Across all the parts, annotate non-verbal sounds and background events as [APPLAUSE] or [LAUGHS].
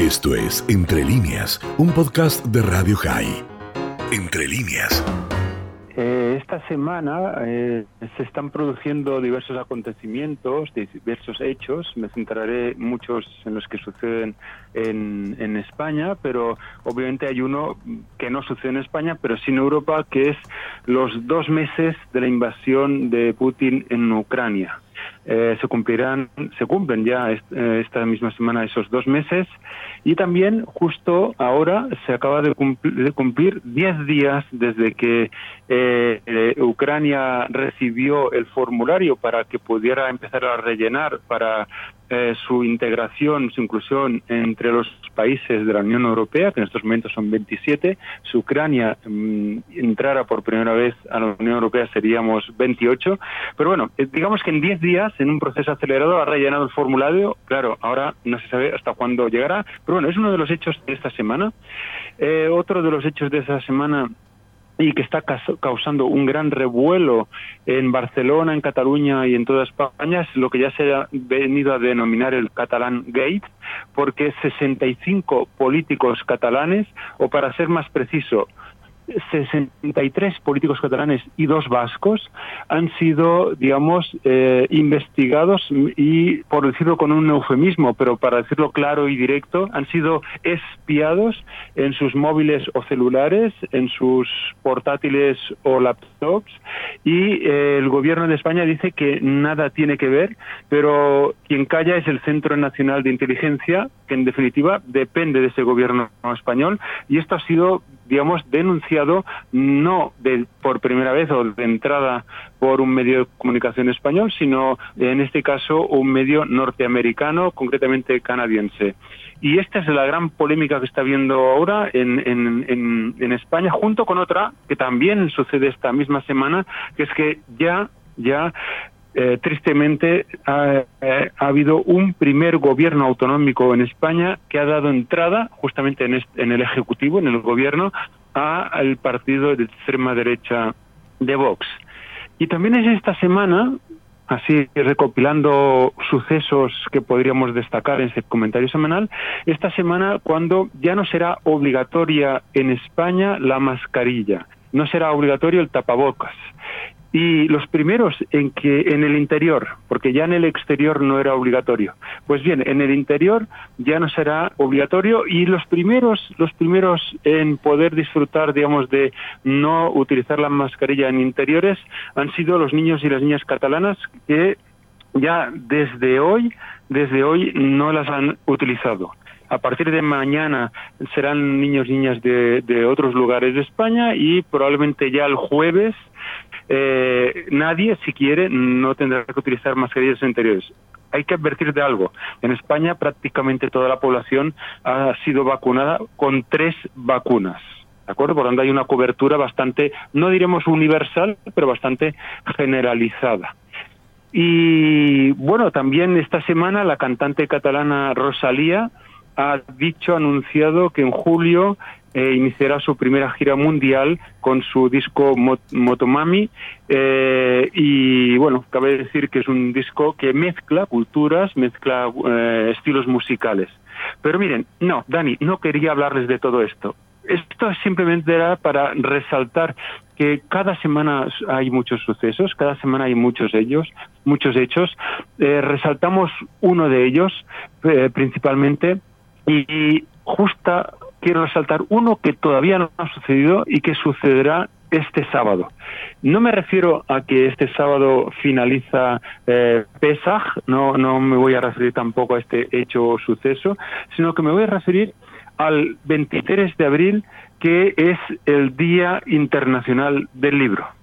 Esto es Entre líneas, un podcast de Radio High. Entre líneas. Eh, esta semana eh, se están produciendo diversos acontecimientos, diversos hechos. Me centraré muchos en los que suceden en, en, España, pero obviamente hay uno que no sucede en España, pero sí en Europa, que es los dos meses de la invasión de Putin en Ucrania. Eh, se cumplirán, se cumplen ya eh, esta misma semana esos dos meses. Y también justo ahora se acaba de cumplir, diez días desde que eh, Ucrania recibió el formulario para que pudiera empezar a rellenar para su integración, su inclusión entre los países de la Unión Europea, que en estos momentos son 27. Si Ucrania mm, entrara por primera vez a la Unión Europea seríamos 28. Pero bueno, digamos que en diez días en un proceso acelerado, ha rellenado el formulario. Claro, ahora no se sabe hasta cuándo llegará, pero bueno, es uno de los hechos de esta semana. Eh, otro de los hechos de esta semana y que está causando un gran revuelo en Barcelona, en Cataluña y en toda España es lo que ya se ha venido a denominar el Catalán Gate, porque 65 políticos catalanes, o para ser más preciso, 63 políticos catalanes y dos vascos han sido, digamos, eh, investigados y, por decirlo con un eufemismo, pero para decirlo claro y directo, han sido espiados en sus móviles o celulares, en sus portátiles o laptops y eh, el gobierno de España dice que nada tiene que ver, pero quien calla es el Centro Nacional de Inteligencia, que en definitiva depende de ese gobierno español y esto ha sido digamos, denunciado no de, por primera vez o de entrada por un medio de comunicación español, sino en este caso un medio norteamericano, concretamente canadiense. Y esta es la gran polémica que está habiendo ahora en, en, en, España, junto con otra que también sucede esta misma semana, que es que ya ya eh, tristemente ha, eh, ha, habido un primer gobierno autonómico en España que ha dado entrada justamente en, en el Ejecutivo, en el gobierno, al partido de extrema derecha de Vox. Y también es esta semana, así recopilando sucesos que podríamos destacar en este comentario semanal, esta semana cuando ya no será obligatoria en España la mascarilla, no será obligatorio el tapabocas y los primeros en que en el interior, porque ya en el exterior no era obligatorio. Pues bien, en el interior ya no será obligatorio y los primeros los primeros en poder disfrutar, digamos, de no utilizar la mascarilla en interiores han sido los niños y las niñas catalanas que ya desde hoy desde hoy no las han utilizado. A partir de mañana serán niños y niñas de, de otros lugares de España y probablemente ya el jueves eh, nadie, si quiere, no tendrá que utilizar mascarillas interiores. Hay que advertir de algo. En España prácticamente toda la población ha sido vacunada con tres vacunas. ¿De acuerdo? Por lo hay una cobertura bastante, no diremos universal, pero bastante generalizada. Y bueno, también esta semana la cantante catalana Rosalía ha dicho, anunciado que en julio eh, iniciará su primera gira mundial con su disco Motomami eh, y bueno, cabe decir que es un disco que mezcla culturas, mezcla eh, estilos musicales. Pero miren, no, Dani, no quería hablarles de todo esto. Esto simplemente era para resaltar que cada semana hay muchos sucesos, cada semana hay muchos ellos, muchos hechos. resaltamos uno de ellos principalmente y justa quiero resaltar uno que todavía no ha sucedido y que sucederá este sábado. No me refiero a que este sábado finaliza eh, Pesaj, no, no me voy a referir tampoco a este hecho o suceso, sino que me voy a referir al 23 de abril, que es el Día Internacional del Libro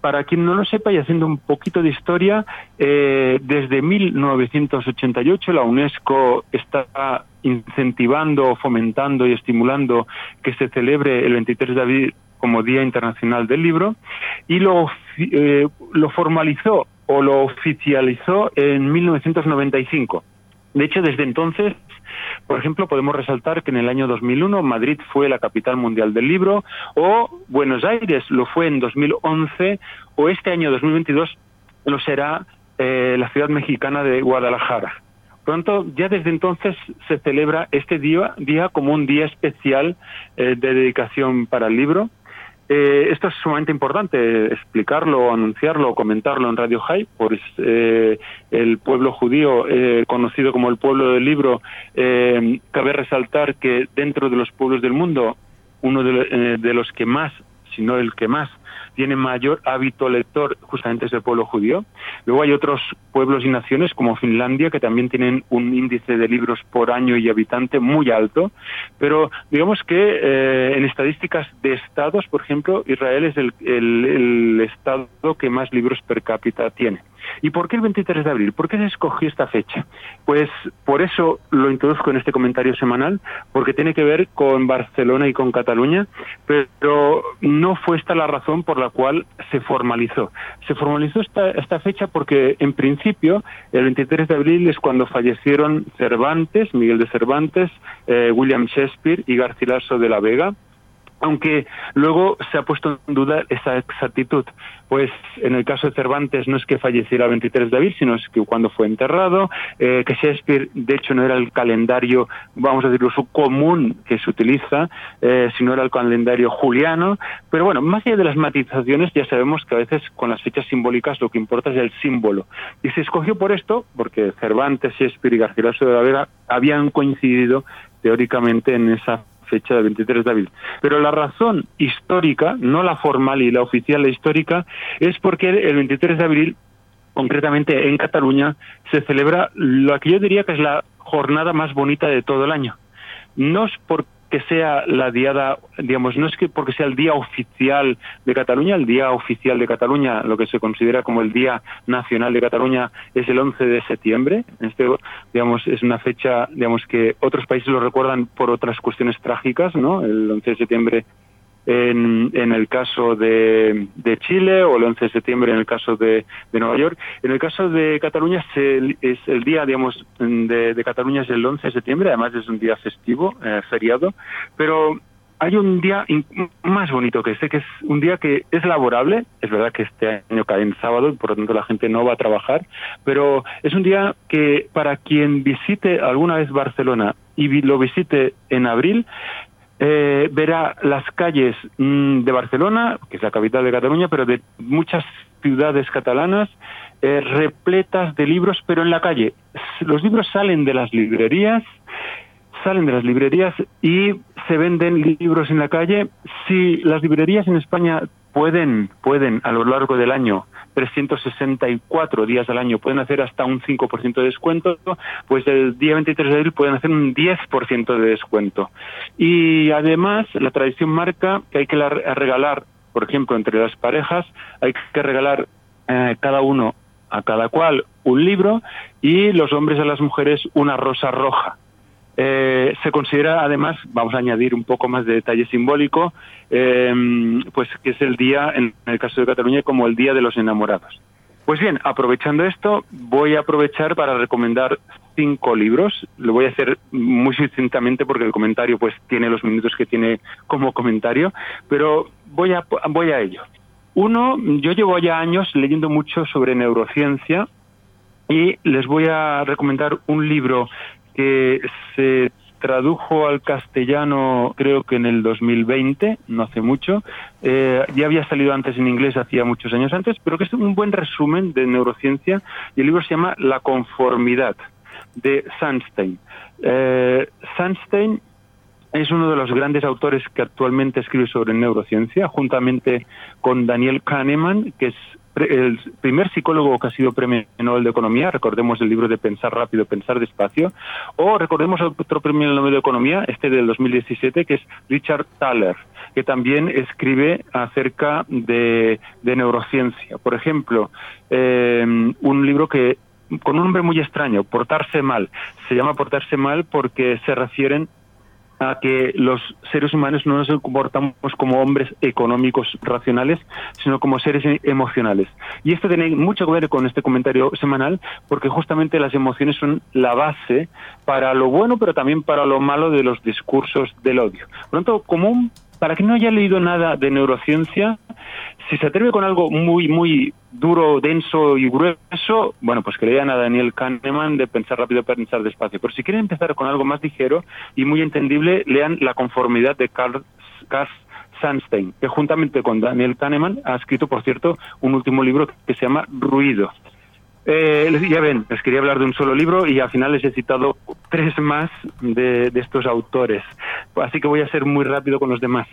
para quien no lo sepa y haciendo un poquito de historia, eh, desde 1988 la UNESCO está incentivando, fomentando y estimulando que se celebre el 23 de abril como Día Internacional del Libro y lo, eh, lo formalizó o lo oficializó en 1995. De hecho, desde entonces por ejemplo, podemos resaltar que en el año 2001 Madrid fue la capital mundial del libro, o Buenos Aires lo fue en 2011, o este año 2022 lo será eh, la ciudad mexicana de Guadalajara. Pronto, ya desde entonces se celebra este día, día como un día especial de dedicación para el libro. Eh, esto es sumamente importante explicarlo, anunciarlo, comentarlo en Radio High, pues eh, el pueblo judío, eh, conocido como el pueblo del libro, cabe resaltar que dentro de los pueblos del mundo, uno de los que más, si no el que más, tiene mayor hábito lector justamente es el pueblo judío. Luego hay otros pueblos y naciones como Finlandia que también tienen un índice de libros por año y habitante muy alto, pero digamos que eh, en estadísticas de estados, por ejemplo, Israel es el, el estado que más libros per cápita tiene. ¿Y por qué el 23 de abril? ¿Por qué se escogió esta fecha? Pues por eso lo introduzco en este comentario semanal, porque tiene que ver con Barcelona y con Cataluña, pero no fue esta la razón por la cual se formalizó. Se formalizó esta, esta fecha porque, en principio, el 23 de abril es cuando fallecieron Cervantes, Miguel de Cervantes, eh, William Shakespeare y Garcilaso de la Vega, aunque luego se ha puesto en duda esa exactitud, pues en el caso de Cervantes no es que falleciera el 23 de abril, sino es que cuando fue enterrado, eh, que Shakespeare de hecho no era el calendario, vamos a decirlo, común que se utiliza, eh, sino era el calendario juliano, pero bueno, más allá de las matizaciones ya sabemos que a veces con las fechas simbólicas lo que importa es el símbolo. Y se escogió por esto, porque Cervantes, Shakespeare y Garcilaso de la Vega habían coincidido teóricamente en esa fecha del 23 de abril. Pero la razón histórica, no la formal y la oficial, la histórica, es porque el 23 de abril, concretamente en Cataluña, se celebra lo que yo diría que es la jornada más bonita de todo el año. No es porque que sea la diada, digamos, no es que porque sea el día oficial de Cataluña, el día oficial de Cataluña, lo que se considera como el Día Nacional de Cataluña, es el 11 de septiembre. Este, digamos, es una fecha, digamos, que otros países lo recuerdan por otras cuestiones trágicas, ¿no? El 11 de septiembre en, en el caso de, de, Chile o el 11 de septiembre en el caso de, de Nueva York. En el caso de Cataluña se, es el día, digamos, de, Cataluña es el 11 de septiembre, además es un día festivo, eh, feriado, pero hay un día más bonito que este, que es un día que es laborable, es verdad que este año cae en sábado, por lo tanto la gente no va a trabajar, pero es un día que para quien visite alguna vez Barcelona y lo visite en abril, eh, verá las calles mm, de Barcelona, que es la capital de Cataluña, pero de muchas ciudades catalanas, eh, repletas de libros, pero en la calle. Los libros salen de las librerías, salen de las librerías y se venden libros en la calle. Si las librerías en España pueden, pueden a lo largo del año 364 días al año pueden hacer hasta un 5% de descuento, pues el día 23 de abril pueden hacer un 10% de descuento. Y además, la tradición marca que hay que regalar, por ejemplo, entre las parejas, hay que regalar eh, cada uno a cada cual un libro y los hombres a las mujeres una rosa roja. Se considera además, vamos a añadir un poco más de detalle simbólico, eh, pues que es el día, en el caso de Cataluña, como el Día de los Enamorados. Pues bien, aprovechando esto, voy a aprovechar para recomendar cinco libros. Lo voy a hacer muy sucintamente porque el comentario pues tiene los minutos que tiene como comentario, pero voy a, voy a ello. Uno, yo llevo ya años leyendo mucho sobre neurociencia y les voy a recomendar un libro que se tradujo al castellano creo que en el 2020, no hace mucho. Eh, ya había salido antes en inglés, hacía muchos años antes, pero que es un buen resumen de neurociencia. Y el libro se llama La conformidad, de Sandstein. Eh, Sandstein es uno de los grandes autores que actualmente escribe sobre neurociencia, juntamente con Daniel Kahneman, que es el primer psicólogo que ha sido premio Nobel de Economía, recordemos el libro de Pensar rápido, pensar despacio, o recordemos otro premio Nobel de Economía, este del 2017, que es Richard Thaler, que también escribe acerca de, neurociencia. Por ejemplo, eh, un libro que con un nombre muy extraño, Portarse mal. Se llama Portarse mal porque se refieren a que los seres humanos no nos comportamos como hombres económicos racionales, sino como seres emocionales. Y esto tiene mucho que ver con este comentario semanal, porque justamente las emociones son la base para lo bueno, pero también para lo malo de los discursos del odio. Por lo tanto, común, para quien no haya leído nada de neurociencia, si se atreve con algo muy, muy duro, denso y grueso, bueno, pues que lean a Daniel Kahneman de Pensar rápido, pensar despacio. Pero si quieren empezar con algo más ligero y muy entendible, lean La conformidad de Carl, Sandstein, que juntamente con Daniel Kahneman ha escrito, por cierto, un último libro que se llama Ruido. Eh, ya ven, les quería hablar de un solo libro y al final les he citado tres más de, estos autores. Así que voy a ser muy rápido con los demás.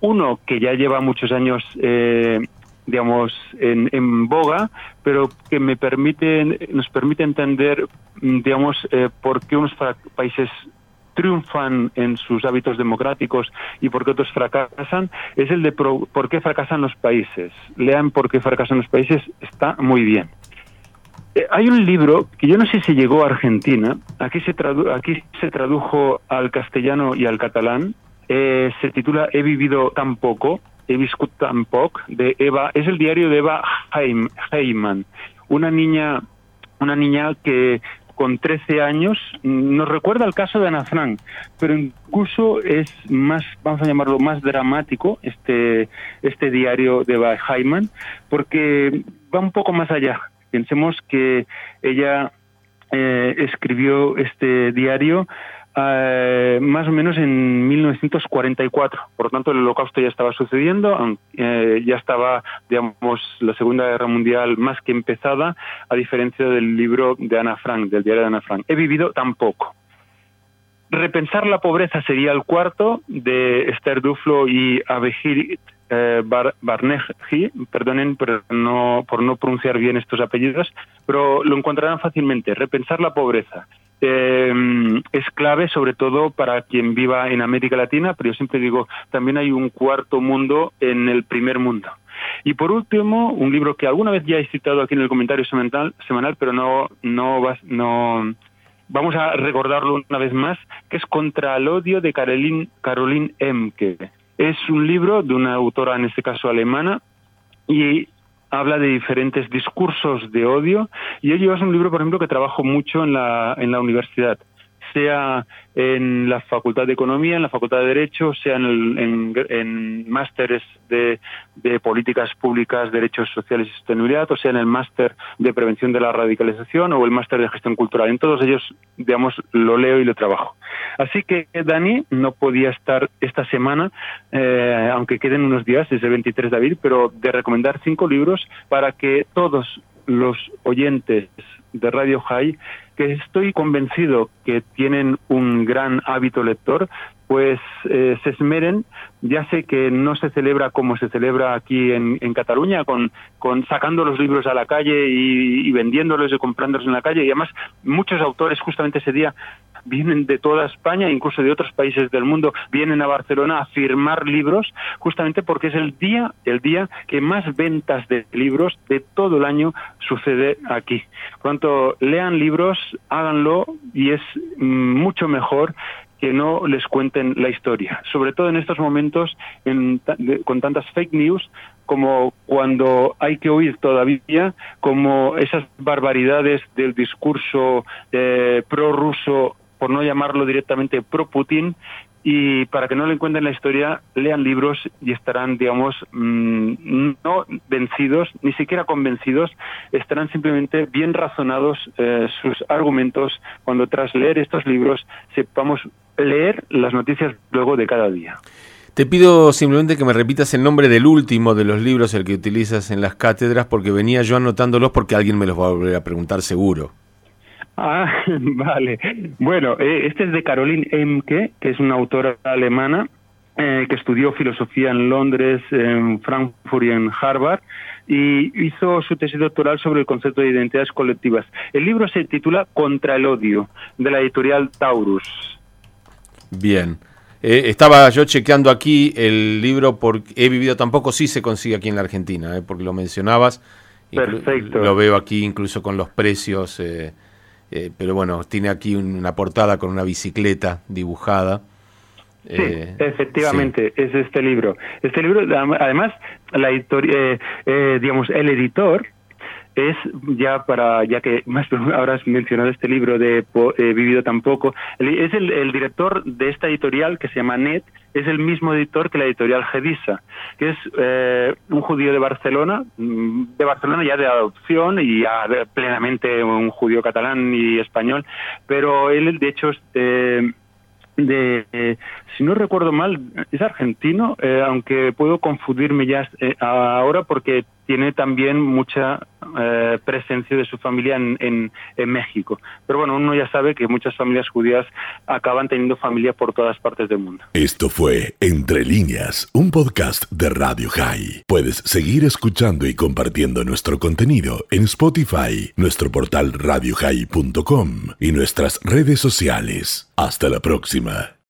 Uno que ya lleva muchos años, eh, digamos, en, boga, pero que me permite, nos permite entender, digamos, eh, por qué unos países triunfan en sus hábitos democráticos y por qué otros fracasan, es el de por qué fracasan los países. Lean por qué fracasan los países, está muy bien. Eh, hay un libro que yo no sé si llegó a Argentina, aquí se, aquí se tradujo al castellano y al catalán, eh, se titula He vivido tan poco, He viscut tan poc, de Eva, es el diario de Eva Heyman, una niña, una niña que con 13 años nos recuerda el caso de Ana Frank, pero incluso es más, vamos a llamarlo más dramático este, este diario de Eva Heyman, porque va un poco más allá. Pensemos que ella eh, escribió este diario eh, más o menos en 1944. Por lo tanto, el holocausto ya estaba sucediendo, eh, ya estaba, digamos, la Segunda Guerra Mundial más que empezada, a diferencia del libro de Ana Frank, del diario de Ana Frank. He vivido tan poco. Repensar la pobreza sería el cuarto de Esther Duflo y Abejir eh, Bar perdonen por no, por no pronunciar bien estos apellidos, pero lo encontrarán fácilmente. Repensar la pobreza. Eh, es clave sobre todo para quien viva en América Latina, pero yo siempre digo, también hay un cuarto mundo en el primer mundo. Y por último, un libro que alguna vez ya he citado aquí en el comentario semanal, semanal pero no, no, no, vamos a recordarlo una vez más, que es Contra el odio de Caroline, Caroline Emke. Es un libro de una autora, en este caso alemana, y habla de diferentes discursos de odio y ello es un libro, por ejemplo, que trabajo mucho en la, en la universidad sea en la Facultad de Economía, en la Facultad de Derecho, sea en, en, másteres de, políticas públicas, derechos sociales y sostenibilidad, o sea en el máster de prevención de la radicalización o el máster de gestión cultural. En todos ellos, digamos, lo leo y lo trabajo. Así que Dani no podía estar esta semana, eh, aunque queden unos días, desde el 23 de abril, pero de recomendar cinco libros para que todos los oyentes de Radio High que estoy convencido que tienen un gran hábito lector, pues eh, se esmeren. Ya sé que no se celebra como se celebra aquí en, Cataluña, con, con, sacando los libros a la calle y, y vendiéndolos y comprándolos en la calle. Y además, muchos autores justamente ese día vienen de toda España, incluso de otros países del mundo, vienen a Barcelona a firmar libros, justamente porque es el día, el día que más ventas de libros de todo el año sucede aquí. Por tanto, lean libros, háganlo y es mm, mucho mejor que no les cuenten la historia, sobre todo en estos momentos con tantas fake news como cuando hay que oír todavía como esas barbaridades del discurso eh, prorruso por no llamarlo directamente pro-Putin, y para que no le encuentren la historia, lean libros y estarán, digamos, mm, no vencidos, ni siquiera convencidos, estarán simplemente bien razonados eh, sus argumentos cuando tras leer estos libros sepamos leer las noticias luego de cada día. Te pido simplemente que me repitas el nombre del último de los libros, el que utilizas en las cátedras, porque venía yo anotándolos porque alguien me los va a volver a preguntar seguro. Ah, [LAUGHS] vale. Bueno, eh, este es de Caroline Emke, que es una autora alemana eh, que estudió filosofía en Londres, en Frankfurt y en Harvard, y hizo su tesis doctoral sobre el concepto de identidades colectivas. El libro se titula Contra el odio, de la editorial Taurus. Bien. Eh, estaba yo chequeando aquí el libro porque he vivido tampoco sí se consigue aquí en la Argentina, porque lo mencionabas. Perfecto. Lo veo aquí incluso con los precios. Eh, pero bueno, tiene aquí una portada con una bicicleta dibujada. Sí, eh, efectivamente, es este libro. Este libro, además, la eh, digamos, el editor es ya para, ya que más [LAUGHS] ahora has mencionado este libro de He vivido tampoco, es el, director de esta editorial que se llama NET, es el mismo editor que la editorial Gedisa, que es eh, un judío de Barcelona, mm, de Barcelona ya de adopción y ya plenamente un judío catalán y español, pero él de hecho eh, de, eh, si no recuerdo mal, es argentino, eh, aunque puedo confundirme ya eh, ahora porque tiene también mucha presencia de su familia en, en, México. Pero bueno, uno ya sabe que muchas familias judías acaban teniendo familia por todas partes del mundo. Esto fue Entre líneas, un podcast de Radio High. Puedes seguir escuchando y compartiendo nuestro contenido en Spotify, nuestro portal radiohigh.com y nuestras redes sociales. Hasta la próxima.